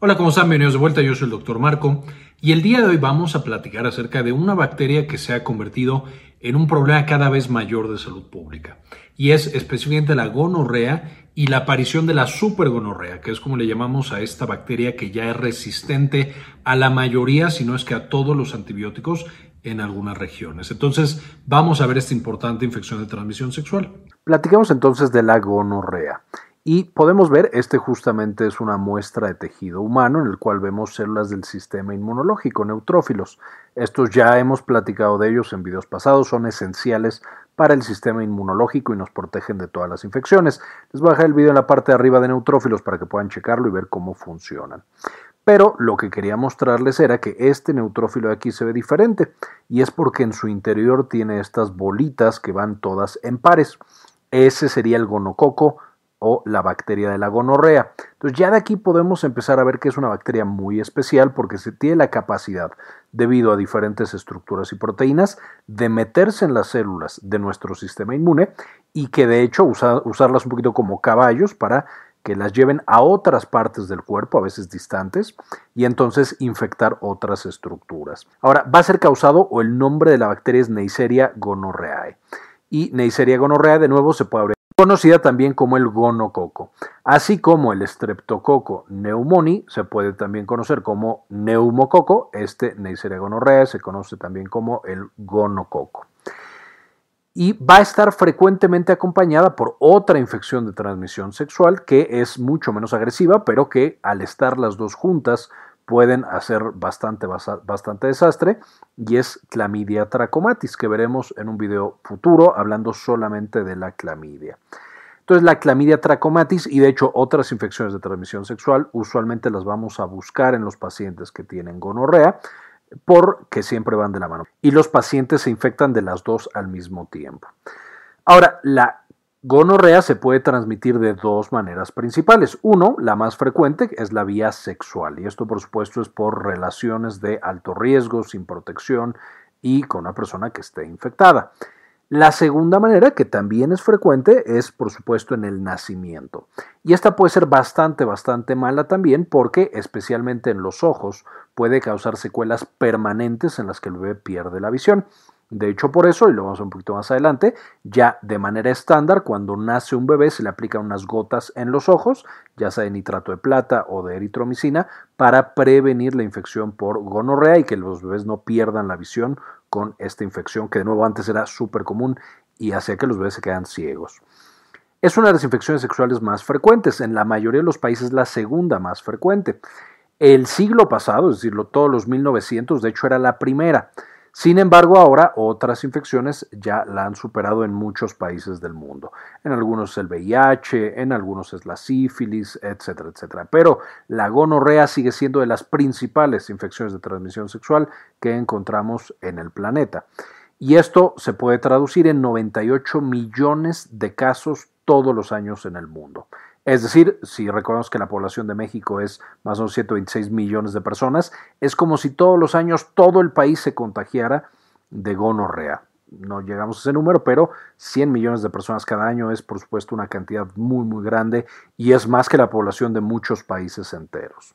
Hola, ¿cómo están? Bienvenidos de vuelta, yo soy el doctor Marco y el día de hoy vamos a platicar acerca de una bacteria que se ha convertido en un problema cada vez mayor de salud pública y es específicamente la gonorrea y la aparición de la supergonorrea, que es como le llamamos a esta bacteria que ya es resistente a la mayoría, si no es que a todos los antibióticos en algunas regiones. Entonces, vamos a ver esta importante infección de transmisión sexual. Platicamos entonces de la gonorrea. Y podemos ver, este justamente es una muestra de tejido humano en el cual vemos células del sistema inmunológico, neutrófilos. Estos ya hemos platicado de ellos en videos pasados, son esenciales para el sistema inmunológico y nos protegen de todas las infecciones. Les voy a dejar el video en la parte de arriba de neutrófilos para que puedan checarlo y ver cómo funcionan. Pero lo que quería mostrarles era que este neutrófilo de aquí se ve diferente y es porque en su interior tiene estas bolitas que van todas en pares. Ese sería el gonococo o la bacteria de la gonorrea. Entonces ya de aquí podemos empezar a ver que es una bacteria muy especial porque se tiene la capacidad, debido a diferentes estructuras y proteínas, de meterse en las células de nuestro sistema inmune y que de hecho usarlas un poquito como caballos para que las lleven a otras partes del cuerpo, a veces distantes, y entonces infectar otras estructuras. Ahora, va a ser causado o el nombre de la bacteria es Neisseria gonorrheae. Y Neisseria gonorrheae de nuevo se puede abrir conocida también como el gonococo. Así como el streptococo pneumoni se puede también conocer como neumococo, este Neisseria gonorrhea se conoce también como el gonococo. Y va a estar frecuentemente acompañada por otra infección de transmisión sexual que es mucho menos agresiva, pero que al estar las dos juntas pueden hacer bastante, bastante desastre y es clamidia trachomatis que veremos en un video futuro hablando solamente de la clamidia. Entonces la clamidia trachomatis y de hecho otras infecciones de transmisión sexual usualmente las vamos a buscar en los pacientes que tienen gonorrea porque siempre van de la mano y los pacientes se infectan de las dos al mismo tiempo. Ahora, la Gonorrea se puede transmitir de dos maneras principales. Uno, la más frecuente, es la vía sexual, y esto por supuesto es por relaciones de alto riesgo, sin protección y con una persona que esté infectada. La segunda manera, que también es frecuente, es por supuesto en el nacimiento. Y esta puede ser bastante, bastante mala también porque especialmente en los ojos puede causar secuelas permanentes en las que el bebé pierde la visión. De hecho, por eso, y lo vamos a ver un poquito más adelante, ya de manera estándar, cuando nace un bebé se le aplican unas gotas en los ojos, ya sea de nitrato de plata o de eritromicina, para prevenir la infección por gonorrea y que los bebés no pierdan la visión con esta infección, que de nuevo antes era súper común y hacía que los bebés se quedan ciegos. Es una de las infecciones sexuales más frecuentes, en la mayoría de los países la segunda más frecuente. El siglo pasado, es decir, todos los 1900, de hecho era la primera. Sin embargo, ahora otras infecciones ya la han superado en muchos países del mundo. En algunos es el VIH, en algunos es la sífilis, etcétera, etcétera. Pero la gonorrea sigue siendo de las principales infecciones de transmisión sexual que encontramos en el planeta. Y esto se puede traducir en 98 millones de casos todos los años en el mundo. Es decir, si recordamos que la población de México es más o menos 126 millones de personas, es como si todos los años todo el país se contagiara de gonorrea. No llegamos a ese número, pero 100 millones de personas cada año es por supuesto una cantidad muy muy grande y es más que la población de muchos países enteros.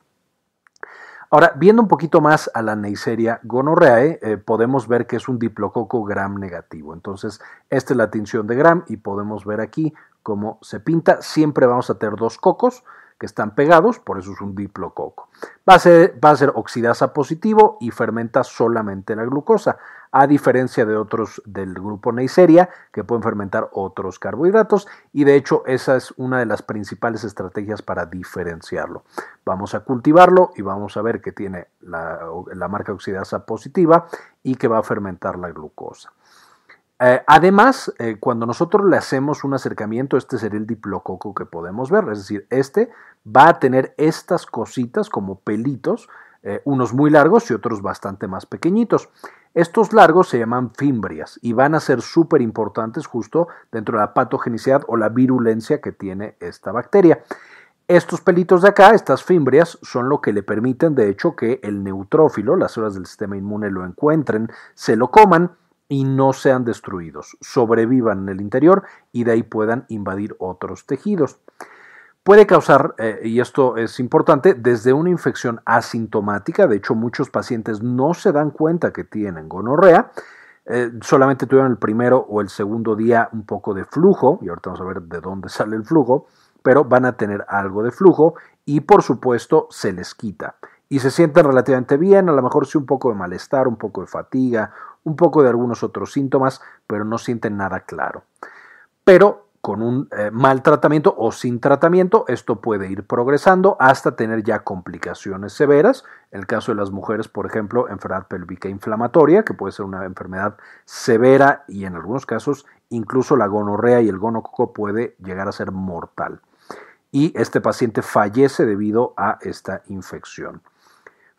Ahora, viendo un poquito más a la Neisseria gonorreae, eh, podemos ver que es un diplococo gram negativo. Entonces, esta es la tinción de gram y podemos ver aquí cómo se pinta. Siempre vamos a tener dos cocos que están pegados, por eso es un diplococo. Va a ser, va a ser oxidasa positivo y fermenta solamente la glucosa, a diferencia de otros del grupo Neisseria que pueden fermentar otros carbohidratos y de hecho esa es una de las principales estrategias para diferenciarlo. Vamos a cultivarlo y vamos a ver que tiene la marca oxidasa positiva y que va a fermentar la glucosa. Eh, además, eh, cuando nosotros le hacemos un acercamiento, este sería el diplococo que podemos ver, es decir, este va a tener estas cositas como pelitos, eh, unos muy largos y otros bastante más pequeñitos. Estos largos se llaman fimbrias y van a ser súper importantes justo dentro de la patogenicidad o la virulencia que tiene esta bacteria. Estos pelitos de acá, estas fimbrias, son lo que le permiten de hecho que el neutrófilo, las células del sistema inmune lo encuentren, se lo coman y no sean destruidos, sobrevivan en el interior y de ahí puedan invadir otros tejidos. Puede causar, eh, y esto es importante, desde una infección asintomática, de hecho muchos pacientes no se dan cuenta que tienen gonorrea, eh, solamente tuvieron el primero o el segundo día un poco de flujo, y ahorita vamos a ver de dónde sale el flujo, pero van a tener algo de flujo y por supuesto se les quita. Y se sienten relativamente bien, a lo mejor sí un poco de malestar, un poco de fatiga, un poco de algunos otros síntomas, pero no sienten nada claro. Pero con un eh, mal tratamiento o sin tratamiento, esto puede ir progresando hasta tener ya complicaciones severas. En el caso de las mujeres, por ejemplo, enfermedad pélvica inflamatoria, que puede ser una enfermedad severa y en algunos casos incluso la gonorrea y el gonococo puede llegar a ser mortal. Y este paciente fallece debido a esta infección.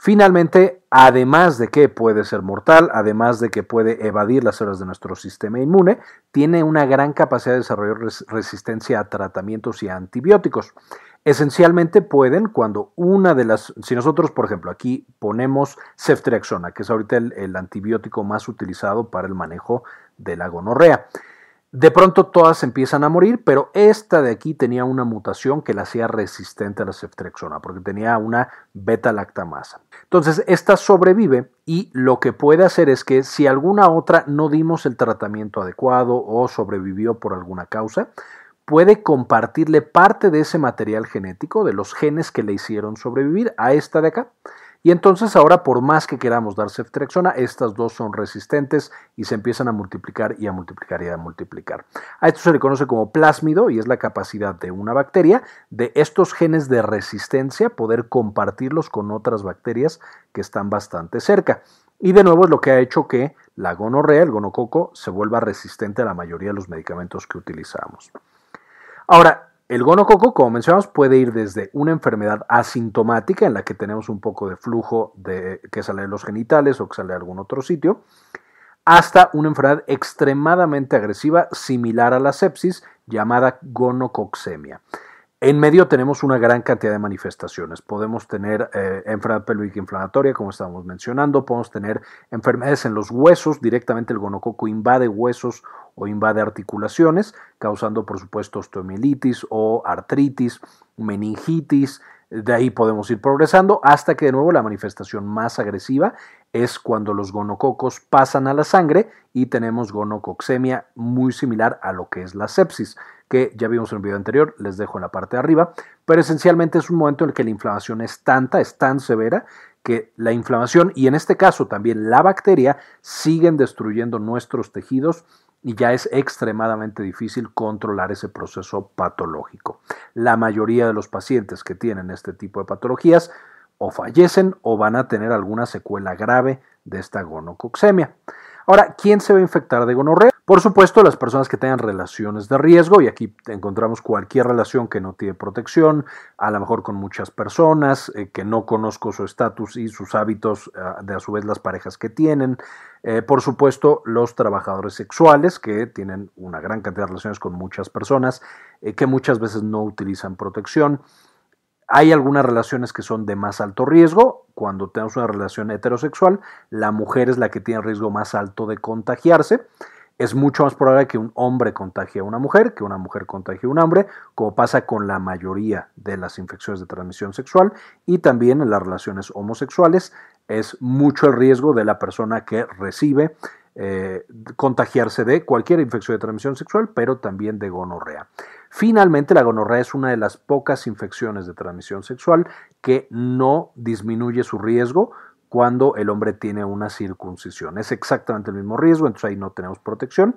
Finalmente, además de que puede ser mortal, además de que puede evadir las células de nuestro sistema inmune, tiene una gran capacidad de desarrollar resistencia a tratamientos y a antibióticos. Esencialmente pueden cuando una de las, si nosotros por ejemplo aquí ponemos ceftriaxona, que es ahorita el antibiótico más utilizado para el manejo de la gonorrea, de pronto todas empiezan a morir, pero esta de aquí tenía una mutación que la hacía resistente a la ceftriaxona, porque tenía una beta-lactamasa. Entonces, esta sobrevive y lo que puede hacer es que si alguna otra no dimos el tratamiento adecuado o sobrevivió por alguna causa, puede compartirle parte de ese material genético, de los genes que le hicieron sobrevivir a esta de acá. Y entonces ahora, por más que queramos dar ceftriaxona, estas dos son resistentes y se empiezan a multiplicar y a multiplicar y a multiplicar. A esto se le conoce como plásmido y es la capacidad de una bacteria de estos genes de resistencia poder compartirlos con otras bacterias que están bastante cerca. Y de nuevo es lo que ha hecho que la gonorrea, el gonococo, se vuelva resistente a la mayoría de los medicamentos que utilizamos. Ahora, el gonococo, como mencionamos, puede ir desde una enfermedad asintomática en la que tenemos un poco de flujo que sale de los genitales o que sale de algún otro sitio, hasta una enfermedad extremadamente agresiva similar a la sepsis llamada gonococcemia. En medio tenemos una gran cantidad de manifestaciones. Podemos tener eh, enfermedad pélvica inflamatoria, como estábamos mencionando, podemos tener enfermedades en los huesos, directamente el gonococo invade huesos o invade articulaciones, causando por supuesto osteomielitis o artritis, meningitis, de ahí podemos ir progresando hasta que de nuevo la manifestación más agresiva es cuando los gonococos pasan a la sangre y tenemos gonococcemia muy similar a lo que es la sepsis que ya vimos en el video anterior, les dejo en la parte de arriba, pero esencialmente es un momento en el que la inflamación es tanta, es tan severa, que la inflamación y en este caso también la bacteria siguen destruyendo nuestros tejidos y ya es extremadamente difícil controlar ese proceso patológico. La mayoría de los pacientes que tienen este tipo de patologías o fallecen o van a tener alguna secuela grave de esta gonococcemia. Ahora, ¿quién se va a infectar de gonorrea? Por supuesto, las personas que tengan relaciones de riesgo, y aquí encontramos cualquier relación que no tiene protección, a lo mejor con muchas personas, eh, que no conozco su estatus y sus hábitos, eh, de a su vez las parejas que tienen. Eh, por supuesto, los trabajadores sexuales, que tienen una gran cantidad de relaciones con muchas personas, que muchas veces no utilizan protección. Hay algunas relaciones que son de más alto riesgo. Cuando tenemos una relación heterosexual, la mujer es la que tiene riesgo más alto de contagiarse. Es mucho más probable que un hombre contagie a una mujer, que una mujer contagie a un hombre, como pasa con la mayoría de las infecciones de transmisión sexual. Y también en las relaciones homosexuales es mucho el riesgo de la persona que recibe eh, contagiarse de cualquier infección de transmisión sexual, pero también de gonorrea. Finalmente, la gonorrea es una de las pocas infecciones de transmisión sexual que no disminuye su riesgo cuando el hombre tiene una circuncisión. Es exactamente el mismo riesgo, entonces ahí no tenemos protección.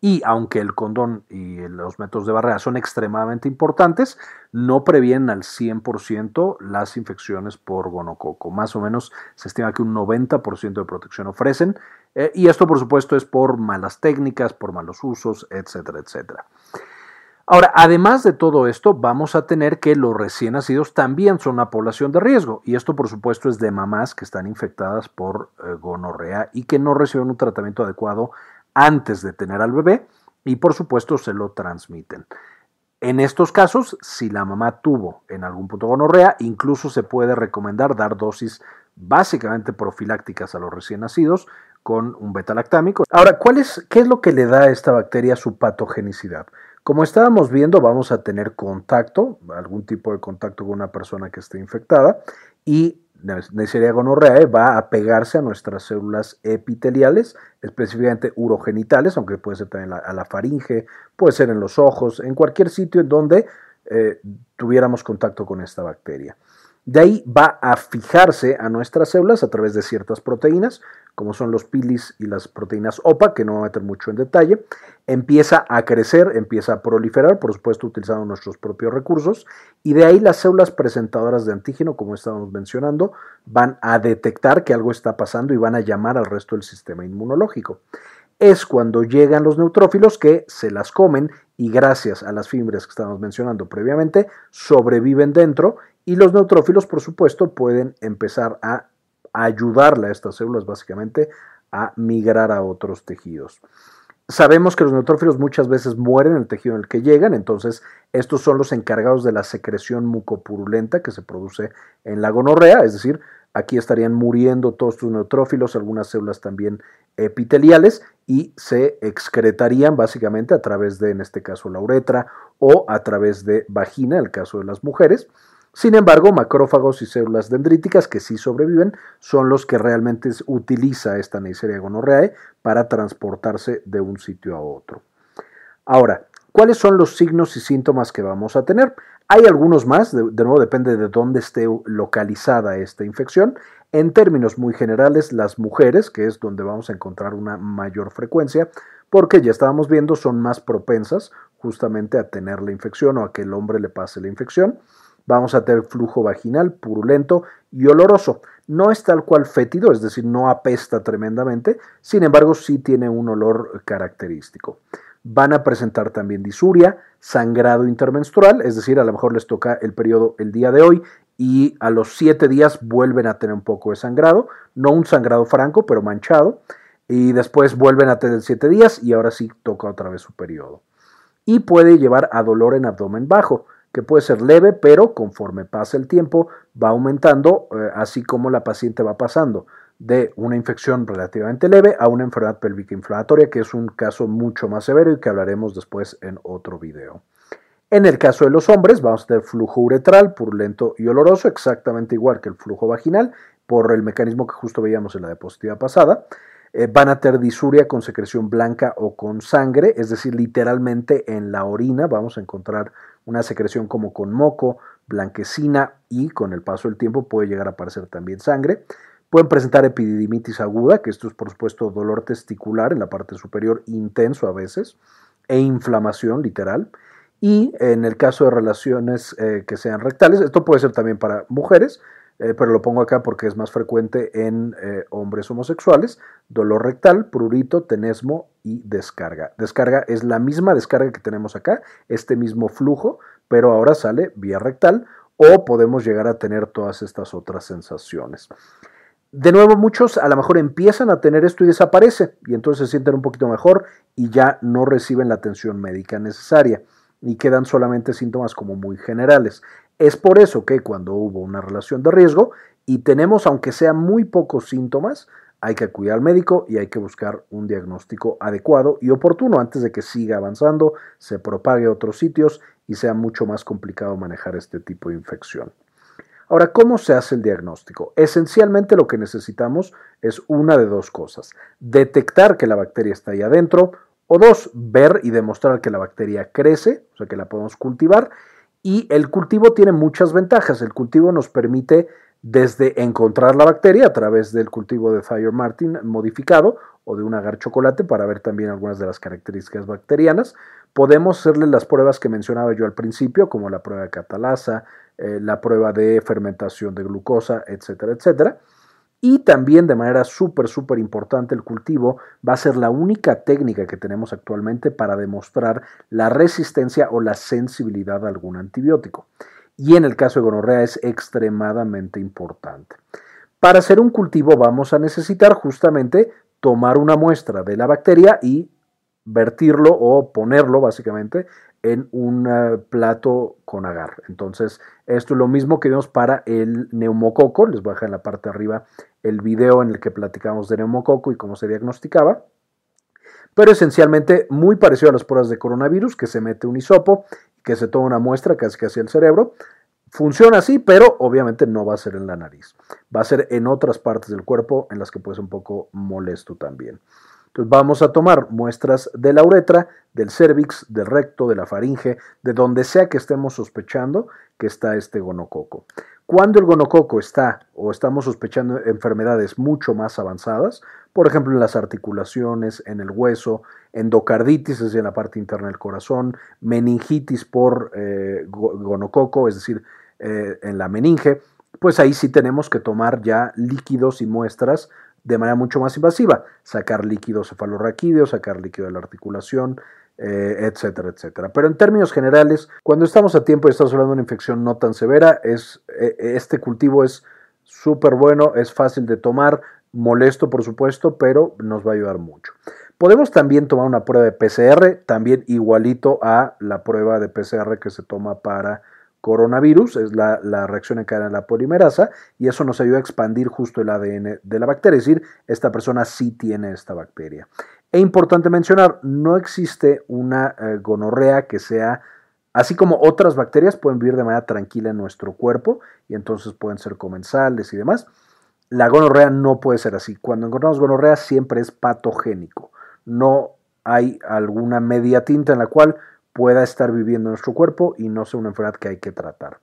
Y aunque el condón y los métodos de barrera son extremadamente importantes, no previenen al 100% las infecciones por gonococo. Más o menos se estima que un 90% de protección ofrecen. Eh, y esto, por supuesto, es por malas técnicas, por malos usos, etcétera, etcétera. Ahora, además de todo esto, vamos a tener que los recién nacidos también son una población de riesgo. Y esto, por supuesto, es de mamás que están infectadas por eh, gonorrea y que no reciben un tratamiento adecuado antes de tener al bebé y, por supuesto, se lo transmiten. En estos casos, si la mamá tuvo en algún punto gonorrea, incluso se puede recomendar dar dosis básicamente profilácticas a los recién nacidos con un beta-lactámico. Ahora, ¿cuál es, ¿qué es lo que le da a esta bacteria su patogenicidad? Como estábamos viendo, vamos a tener contacto, algún tipo de contacto con una persona que esté infectada y Neisseria gonorreae va a pegarse a nuestras células epiteliales, específicamente urogenitales, aunque puede ser también a la faringe, puede ser en los ojos, en cualquier sitio en donde eh, tuviéramos contacto con esta bacteria. De ahí va a fijarse a nuestras células a través de ciertas proteínas, como son los pilis y las proteínas OPA, que no voy a meter mucho en detalle. Empieza a crecer, empieza a proliferar, por supuesto utilizando nuestros propios recursos, y de ahí las células presentadoras de antígeno, como estábamos mencionando, van a detectar que algo está pasando y van a llamar al resto del sistema inmunológico es cuando llegan los neutrófilos que se las comen y gracias a las fibras que estábamos mencionando previamente, sobreviven dentro y los neutrófilos, por supuesto, pueden empezar a ayudarle a estas células básicamente a migrar a otros tejidos. Sabemos que los neutrófilos muchas veces mueren en el tejido en el que llegan, entonces estos son los encargados de la secreción mucopurulenta que se produce en la gonorrea, es decir, aquí estarían muriendo todos tus neutrófilos, algunas células también epiteliales y se excretarían básicamente a través de, en este caso, la uretra o a través de vagina, en el caso de las mujeres. Sin embargo, macrófagos y células dendríticas que sí sobreviven son los que realmente utiliza esta Neisseria gonorreae para transportarse de un sitio a otro. Ahora, ¿cuáles son los signos y síntomas que vamos a tener? Hay algunos más, de, de, nuevo depende de dónde esté localizada esta infección. En términos muy generales, las mujeres, que es donde vamos a encontrar una mayor frecuencia, porque ya estábamos viendo, son más propensas justamente a tener la infección o a que el hombre le pase la infección vamos a tener flujo vaginal purulento y oloroso. No es tal cual fétido, es decir, no apesta tremendamente, sin embargo sí tiene un olor característico. Van a presentar también disuria, sangrado intermenstrual, es decir, a lo mejor les toca el periodo el día de hoy y a los siete días vuelven a tener un poco de sangrado, no un sangrado franco, pero manchado, y después vuelven a tener siete días y ahora sí toca otra vez su periodo. Y puede llevar a dolor en abdomen bajo que puede ser leve, pero conforme pasa el tiempo va aumentando, eh, así como la paciente va pasando de una infección relativamente leve a una enfermedad pélvica inflamatoria, que es un caso mucho más severo y que hablaremos después en otro video. En el caso de los hombres, vamos a tener flujo uretral, purulento y oloroso, exactamente igual que el flujo vaginal, por el mecanismo que justo veíamos en la diapositiva pasada. Eh, van a tener disuria con secreción blanca o con sangre, es decir, literalmente en la orina vamos a encontrar una secreción como con moco, blanquecina y con el paso del tiempo puede llegar a aparecer también sangre. Pueden presentar epididimitis aguda, que esto es por supuesto dolor testicular en la parte superior intenso a veces, e inflamación literal. Y en el caso de relaciones eh, que sean rectales, esto puede ser también para mujeres, eh, pero lo pongo acá porque es más frecuente en eh, hombres homosexuales, dolor rectal, prurito, tenesmo y descarga. Descarga es la misma descarga que tenemos acá, este mismo flujo, pero ahora sale vía rectal o podemos llegar a tener todas estas otras sensaciones. De nuevo, muchos a lo mejor empiezan a tener esto y desaparece, y entonces se sienten un poquito mejor y ya no reciben la atención médica necesaria y quedan solamente síntomas como muy generales. Es por eso que cuando hubo una relación de riesgo y tenemos, aunque sea muy pocos síntomas, hay que acudir al médico y hay que buscar un diagnóstico adecuado y oportuno antes de que siga avanzando, se propague a otros sitios y sea mucho más complicado manejar este tipo de infección. Ahora, ¿cómo se hace el diagnóstico? Esencialmente lo que necesitamos es una de dos cosas. Detectar que la bacteria está ahí adentro o dos, ver y demostrar que la bacteria crece, o sea que la podemos cultivar y el cultivo tiene muchas ventajas. El cultivo nos permite desde encontrar la bacteria a través del cultivo de Thayer Martin modificado o de un agar chocolate para ver también algunas de las características bacterianas. Podemos hacerle las pruebas que mencionaba yo al principio, como la prueba de catalasa, eh, la prueba de fermentación de glucosa, etcétera, etcétera. Y también de manera súper, súper importante, el cultivo va a ser la única técnica que tenemos actualmente para demostrar la resistencia o la sensibilidad a algún antibiótico. Y en el caso de gonorrea es extremadamente importante. Para hacer un cultivo vamos a necesitar justamente tomar una muestra de la bacteria y vertirlo o ponerlo básicamente en un eh, plato con agar. Entonces, esto es lo mismo que vimos para el neumococo. Les voy a dejar en la parte de arriba el video en el que platicamos de neumococo y cómo se diagnosticaba. pero esencialmente muy parecido a las pruebas de coronavirus, que se mete un hisopo, que se toma una muestra casi que hacia el cerebro. Funciona así, pero obviamente no va a ser en la nariz. Va a ser en otras partes del cuerpo en las que puede ser un poco molesto también. Entonces vamos a tomar muestras de la uretra, del cervix, del recto, de la faringe, de donde sea que estemos sospechando que está este gonococo. Cuando el gonococo está o estamos sospechando enfermedades mucho más avanzadas, por ejemplo en las articulaciones, en el hueso, endocarditis, es decir, en la parte interna del corazón, meningitis por eh, gonococo, es decir, eh, en la meninge, pues ahí sí tenemos que tomar ya líquidos y muestras de manera mucho más invasiva, sacar líquido cefalorraquídeo, sacar líquido de la articulación, eh, etcétera, etcétera. Pero en términos generales, cuando estamos a tiempo y estamos hablando de una infección no tan severa, es, eh, este cultivo es súper bueno, es fácil de tomar, molesto por supuesto, pero nos va a ayudar mucho. Podemos también tomar una prueba de PCR, también igualito a la prueba de PCR que se toma para coronavirus, es la, reacción en cadena de la polimerasa, y eso nos ayuda a expandir justo el ADN de la bacteria, es decir, esta persona sí tiene esta bacteria. E importante mencionar, no existe una eh, gonorrea que sea, así como otras bacterias pueden vivir de manera tranquila en nuestro cuerpo y entonces pueden ser comensales y demás. La gonorrea no puede ser así. Cuando encontramos gonorrea siempre es patogénico. No hay alguna media tinta en la cual pueda estar viviendo en nuestro cuerpo y no sea una enfermedad que hay que tratar.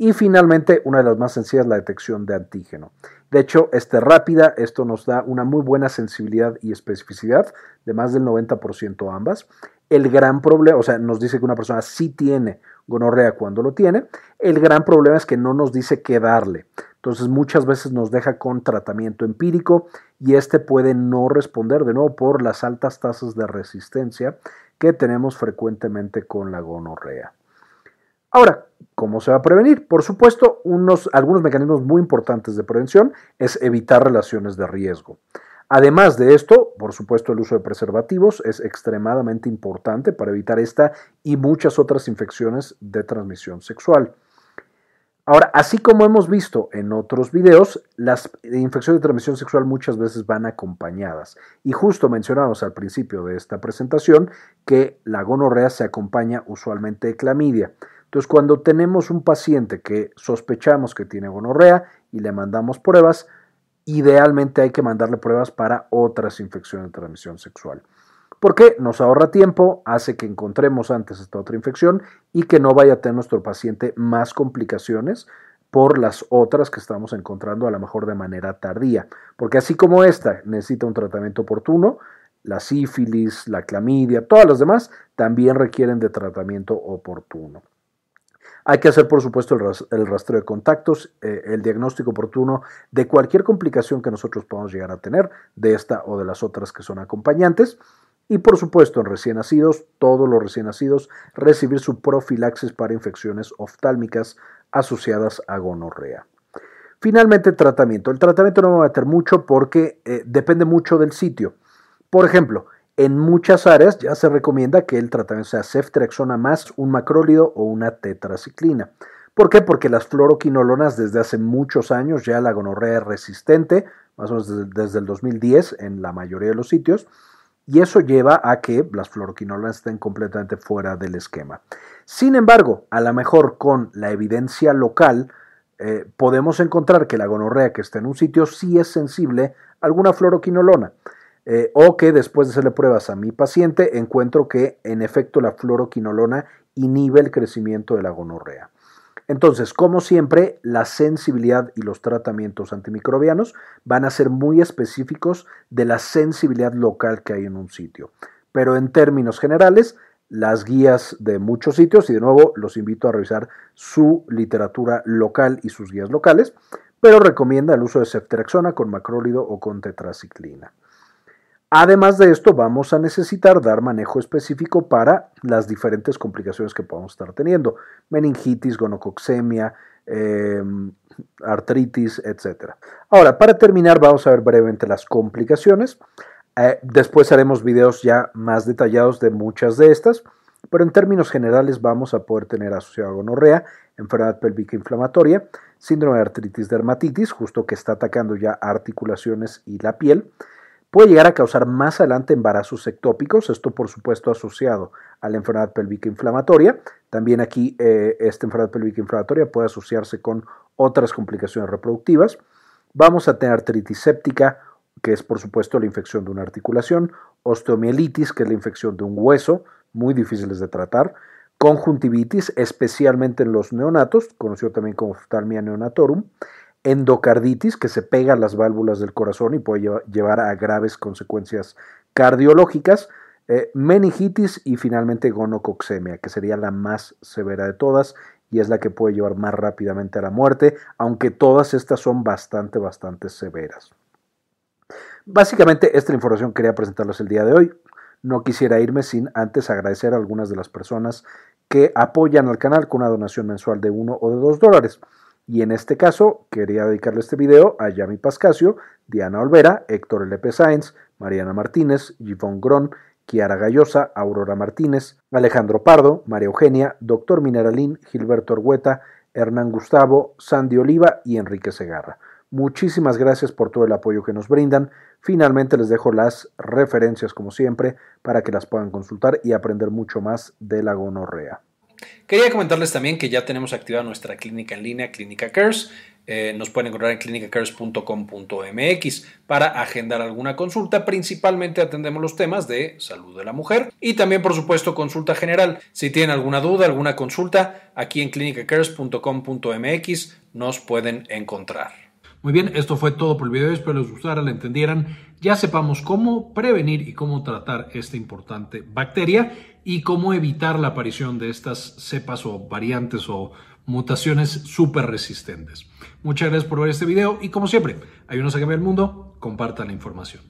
Y finalmente, una de las más sencillas, la detección de antígeno. De hecho, este rápida, esto nos da una muy buena sensibilidad y especificidad de más del 90% ambas. El gran problema, o sea, nos dice que una persona sí tiene gonorrea cuando lo tiene. El gran problema es que no nos dice qué darle. Entonces, muchas veces nos deja con tratamiento empírico y este puede no responder de nuevo por las altas tasas de resistencia que tenemos frecuentemente con la gonorrea. Ahora, ¿cómo se va a prevenir? Por supuesto, unos, algunos mecanismos muy importantes de prevención es evitar relaciones de riesgo. Además de esto, por supuesto, el uso de preservativos es extremadamente importante para evitar esta y muchas otras infecciones de transmisión sexual. Ahora, así como hemos visto en otros videos, las infecciones de transmisión sexual muchas veces van acompañadas. Y justo mencionamos al principio de esta presentación que la gonorrea se acompaña usualmente de clamidia. Entonces, cuando tenemos un paciente que sospechamos que tiene gonorrea y le mandamos pruebas, idealmente hay que mandarle pruebas para otras infecciones de transmisión sexual porque nos ahorra tiempo, hace que encontremos antes esta otra infección y que no vaya a tener nuestro paciente más complicaciones por las otras que estamos encontrando a lo mejor de manera tardía. Porque así como esta necesita un tratamiento oportuno, la sífilis, la clamidia, todas las demás también requieren de tratamiento oportuno. Hay que hacer, por supuesto, el, rastreo de contactos, eh, el diagnóstico oportuno de cualquier complicación que nosotros podamos llegar a tener, de esta o de las otras que son acompañantes. Y por supuesto, en recién nacidos, todos los recién nacidos, recibir su profilaxis para infecciones oftálmicas asociadas a gonorrea. Finalmente, tratamiento. El tratamiento no va a meter mucho porque eh, depende mucho del sitio. Por ejemplo, en muchas áreas ya se recomienda que el tratamiento sea ceftriaxona más un macrólido o una tetraciclina. ¿Por qué? Porque las fluoroquinolonas desde hace muchos años ya la gonorrea es resistente, más o menos desde, desde el 2010 en la mayoría de los sitios, y eso lleva a que las fluoroquinolonas estén completamente fuera del esquema. Sin embargo, a lo mejor con la evidencia local, eh, podemos encontrar que la gonorrea que está en un sitio sí es sensible a alguna fluoroquinolona. Eh, o que después de hacerle pruebas a mi paciente encuentro que en efecto la fluoroquinolona inhibe el crecimiento de la gonorrea. Entonces, como siempre, la sensibilidad y los tratamientos antimicrobianos van a ser muy específicos de la sensibilidad local que hay en un sitio. Pero en términos generales, las guías de muchos sitios, y de nuevo los invito a revisar su literatura local y sus guías locales, pero recomienda el uso de ceftriaxona con macrólido o con tetraciclina. Además de esto, vamos a necesitar dar manejo específico para las diferentes complicaciones que podemos estar teniendo, meningitis, gonococcemia, em, artritis, etc. Ahora, para terminar, vamos a ver brevemente las complicaciones. Eh, después haremos videos ya más detallados de muchas de estas, pero en términos generales vamos a poder tener asociado a gonorrea, enfermedad pélvica inflamatoria, síndrome de artritis dermatitis, justo que está atacando ya articulaciones y la piel, Puede llegar a causar más adelante embarazos ectópicos, esto por supuesto asociado a la enfermedad pélvica inflamatoria. También aquí eh, esta enfermedad pélvica inflamatoria puede asociarse con otras complicaciones reproductivas. Vamos a tener artritis séptica, que es por supuesto la infección de una articulación, osteomielitis, que es la infección de un hueso, muy difíciles de tratar, conjuntivitis, especialmente en los neonatos, conocido también como oftalmia neonatorum, endocarditis, que se pega a las válvulas del corazón y puede llevar a graves consecuencias cardiológicas, eh, meningitis y finalmente gonococcemia, que sería la más severa de todas y es la que puede llevar más rápidamente a la muerte, aunque todas estas son bastante, bastante severas. Básicamente, esta información quería presentarles el día de hoy. No quisiera irme sin antes agradecer a algunas de las personas que apoyan al canal con una donación mensual de 1 o de 2 dólares. Y en este caso, quería dedicarle este video a Yami Pascasio, Diana Olvera, Héctor L.P. Sáenz, Mariana Martínez, Givon Gron, Kiara Gallosa, Aurora Martínez, Alejandro Pardo, María Eugenia, Doctor Mineralín, Gilberto Orgueta, Hernán Gustavo, Sandy Oliva y Enrique Segarra. Muchísimas gracias por todo el apoyo que nos brindan. Finalmente les dejo las referencias como siempre para que las puedan consultar y aprender mucho más de la gonorrea. Quería comentarles también que ya tenemos activada nuestra clínica en línea, Clínica Cares. Eh, nos pueden encontrar en clinicacares.com.mx para agendar alguna consulta. Principalmente atendemos los temas de salud de la mujer y también, por supuesto, consulta general. Si tienen alguna duda, alguna consulta, aquí en clinicacares.com.mx nos pueden encontrar. Muy bien, esto fue todo por el video. Espero les gustara, le entendieran. Ya sepamos cómo prevenir y cómo tratar esta importante bacteria y cómo evitar la aparición de estas cepas o variantes o mutaciones súper resistentes. Muchas gracias por ver este video y como siempre, ayúdenos a cambiar el mundo, compartan la información.